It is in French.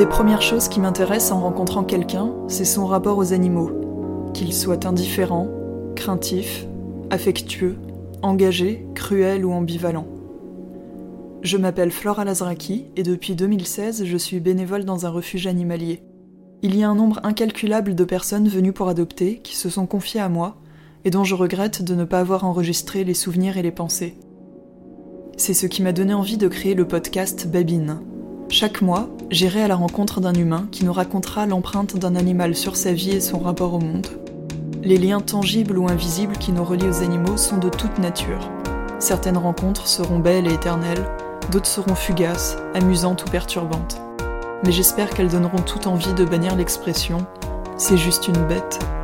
des premières choses qui m'intéressent en rencontrant quelqu'un, c'est son rapport aux animaux. Qu'il soit indifférent, craintif, affectueux, engagé, cruel ou ambivalent. Je m'appelle Flora Lazraki et depuis 2016, je suis bénévole dans un refuge animalier. Il y a un nombre incalculable de personnes venues pour adopter qui se sont confiées à moi et dont je regrette de ne pas avoir enregistré les souvenirs et les pensées. C'est ce qui m'a donné envie de créer le podcast Babine. Chaque mois, j'irai à la rencontre d'un humain qui nous racontera l'empreinte d'un animal sur sa vie et son rapport au monde. Les liens tangibles ou invisibles qui nous relient aux animaux sont de toute nature. Certaines rencontres seront belles et éternelles, d'autres seront fugaces, amusantes ou perturbantes. Mais j'espère qu'elles donneront toute envie de bannir l'expression ⁇ c'est juste une bête ⁇